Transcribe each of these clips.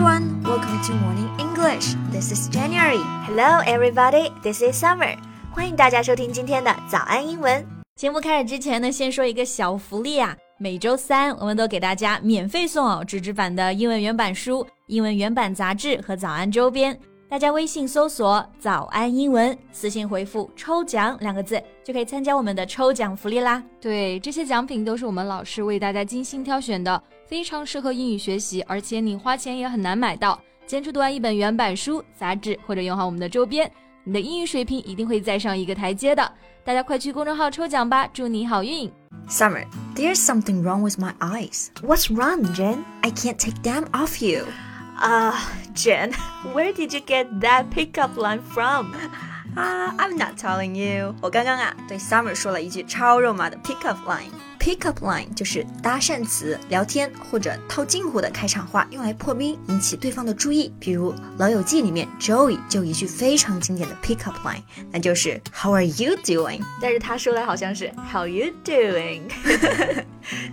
everyone, welcome to Morning English. This is January. Hello, everybody. This is Summer. 欢迎大家收听今天的早安英文。节目开始之前呢，先说一个小福利啊！每周三我们都给大家免费送哦纸质版的英文原版书、英文原版杂志和早安周边。大家微信搜索“早安英文”，私信回复“抽奖”两个字，就可以参加我们的抽奖福利啦。对，这些奖品都是我们老师为大家精心挑选的，非常适合英语学习，而且你花钱也很难买到。坚持读完一本原版书、杂志，或者用好我们的周边，你的英语水平一定会再上一个台阶的。大家快去公众号抽奖吧，祝你好运！Summer, there's something wrong with my eyes. What's wrong, Jen? I can't take them off you. Ah, uh, Jen, where did you get that pickup line from? Ah, I'm not telling you. 我刚刚啊对 Summer 说了一句超肉麻的 pickup line。Pickup line 就是搭讪词，聊天或者套近乎的开场话，用来破冰，引起对方的注意。比如《老友记》里面 Joey 就一句非常经典的 pickup line，那就是 How are you doing？但是他说的好像是 How you doing？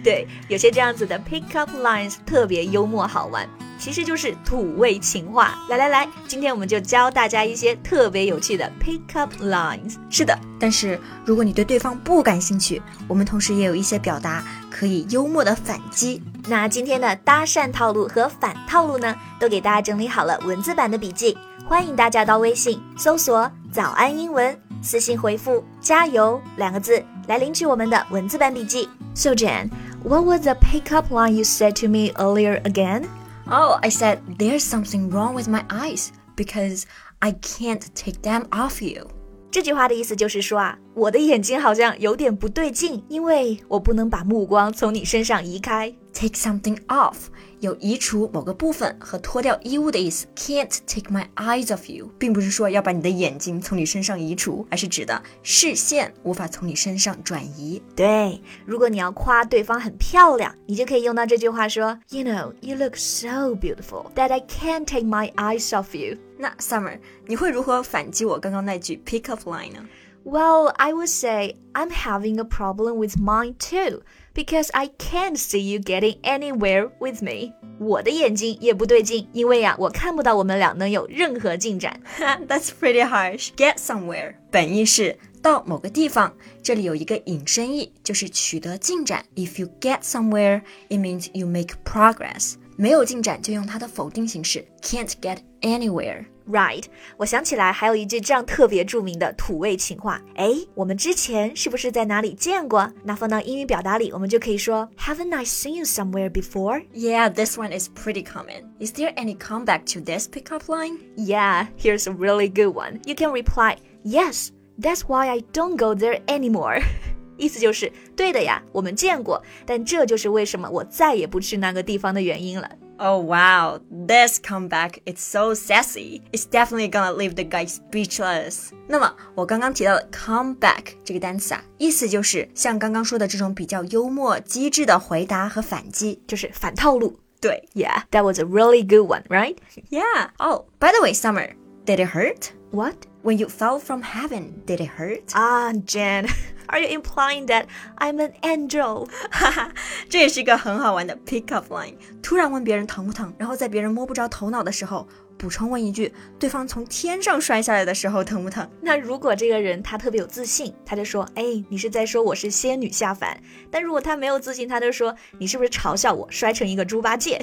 对，有些这样子的 pickup lines 特别幽默好玩。 其实就是土味情话。来来来，今天我们就教大家一些特别有趣的 pick up lines。是的，但是如果你对对方不感兴趣，我们同时也有一些表达可以幽默的反击。那今天的搭讪套路和反套路呢，都给大家整理好了文字版的笔记，欢迎大家到微信搜索“早安英文”，私信回复“加油”两个字来领取我们的文字版笔记。So Jan, what was the pick up line you said to me earlier again? Oh, I said there's something wrong with my eyes because I can't take them off you. 这句话的意思就是说啊， 我的眼睛好像有点不对劲，因为我不能把目光从你身上移开。Take something off 有移除某个部分和脱掉衣物的意思。Can't take my eyes off you，并不是说要把你的眼睛从你身上移除，而是指的视线无法从你身上转移。对，如果你要夸对方很漂亮，你就可以用到这句话说，You know, you look so beautiful that I can't take my eyes off you。那 Summer，你会如何反击我刚刚那句 pick up line 呢 ？Well, I would say I'm having a problem with mine too because I can't see you getting anywhere with me。我的眼睛也不对劲，因为呀，我看不到我们俩能有任何进展。That's pretty harsh. Get somewhere 本意是到某个地方，这里有一个引申义，就是取得进展。If you get somewhere, it means you make progress. 没有进展就用它的否定形式，can't get anywhere。 Right，我想起来还有一句这样特别着名的土味情话，哎，我们之前是不是在哪里见过？那放到英语表达里，我们就可以说，Haven't I seen you somewhere before? Yeah, this one is pretty common. Is there any comeback to this pickup line? Yeah, here's a really good one. You can reply, Yes, that's why I don't go there anymore. 意思就是对的呀，我们见过，但这就是为什么我再也不去那个地方的原因了。 Oh wow, this comeback is so sassy. It's definitely gonna leave the guy speechless. 那么我刚刚提到的 comeback 这个单词啊，意思就是像刚刚说的这种比较幽默机智的回答和反击，就是反套路。对，Yeah, that was a really good one, right? Yeah. Oh, by the way, Summer, did it hurt? What? When you fell from heaven, did it hurt? Ah, Jen. Are you implying that I'm an angel？哈哈，这也是一个很好玩的 pick up line。突然问别人疼不疼，然后在别人摸不着头脑的时候，补充问一句：对方从天上摔下来的时候疼不疼？那如果这个人他特别有自信，他就说：哎，你是在说我是仙女下凡。但如果他没有自信，他就说：你是不是嘲笑我摔成一个猪八戒？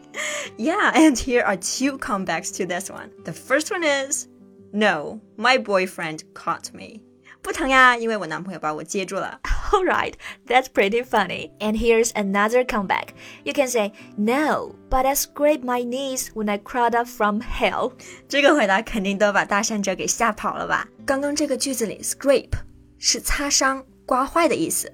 Yeah, and here are two comebacks to this one. The first one is, no, my boyfriend caught me. 不疼呀，因为我男朋友把我接住了。Alright, that's pretty funny. And here's another comeback. You can say, No, but I scraped my knees when I crawled up from hell. 这个回答肯定都把搭讪者给吓跑了吧？刚刚这个句子里，scrape 是擦伤、刮坏的意思。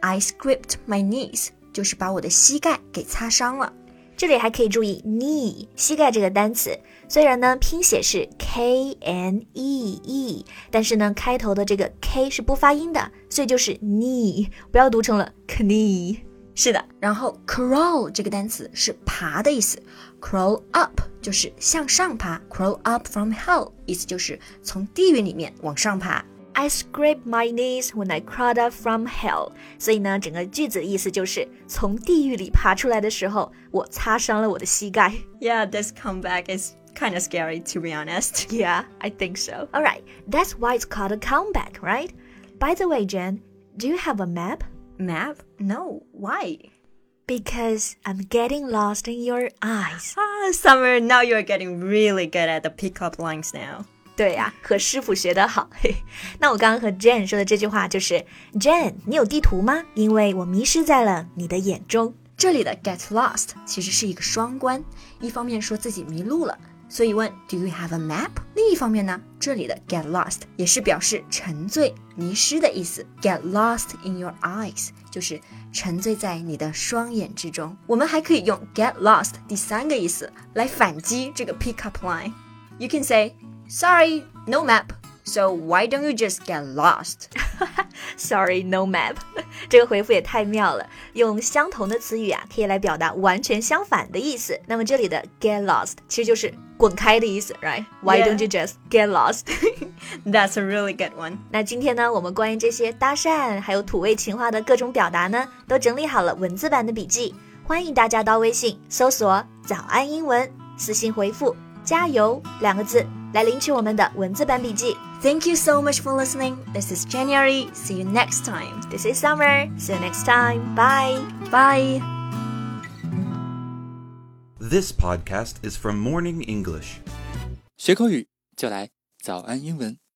I scraped my knees 就是把我的膝盖给擦伤了。这里还可以注意 knee 膝盖这个单词，虽然呢拼写是 k n e e，但是呢开头的这个 k 是不发音的，所以就是 knee，不要读成了 knee。是的，然后 crawl 这个单词是爬的意思，crawl up 就是向上爬，crawl up from hell 意思就是从地狱里面往上爬。I scraped my knees when I crawled up from hell。所以呢，整个句子的意思就是从地狱里爬出来的时候，我擦伤了我的膝盖。 Yeah, this comeback is kind of scary to be honest. Yeah, I think so. All right, that's why it's called a comeback, right? By the way, Jen, do you have a map? Map? No. Why? Because I'm getting lost in your eyes. Ah, Summer, now you're getting really good at the pickup lines now. 对呀、和师傅学得好。嘿，那我刚刚和 Jane 说的这句话就是：Jane，你有地图吗？因为我迷失在了你的眼中。这里的 get lost 其实是一个双关，一方面说自己迷路了，所以问 Do you have a map？另一方面呢，这里的 get lost 也是表示沉醉、迷失的意思。Get lost in your eyes 就是沉醉在你的双眼之中。我们还可以用 get lost 第三个意思来反击这个 pick up line。You can say Sorry, no map. So why don't you just get lost? Sorry, no map。这个回复也太妙了，用相同的词语啊，可以来表达完全相反的意思。那么这里的 get lost 其实就是滚开的意思，right？Why Yeah. don't you just get lost？That's a really good one. 那今天呢，我们关于这些搭讪还有土味情话的各种表达呢，都整理好了文字版的笔记，欢迎大家到微信搜索“早安英文”，私信回复“加油”两个字来领取我们的文字版笔记。 Thank you so much for listening. This is January. See you next time. This is Summer. See you next time. Bye. Bye. This podcast is from Morning English. 学口语就来早安英文。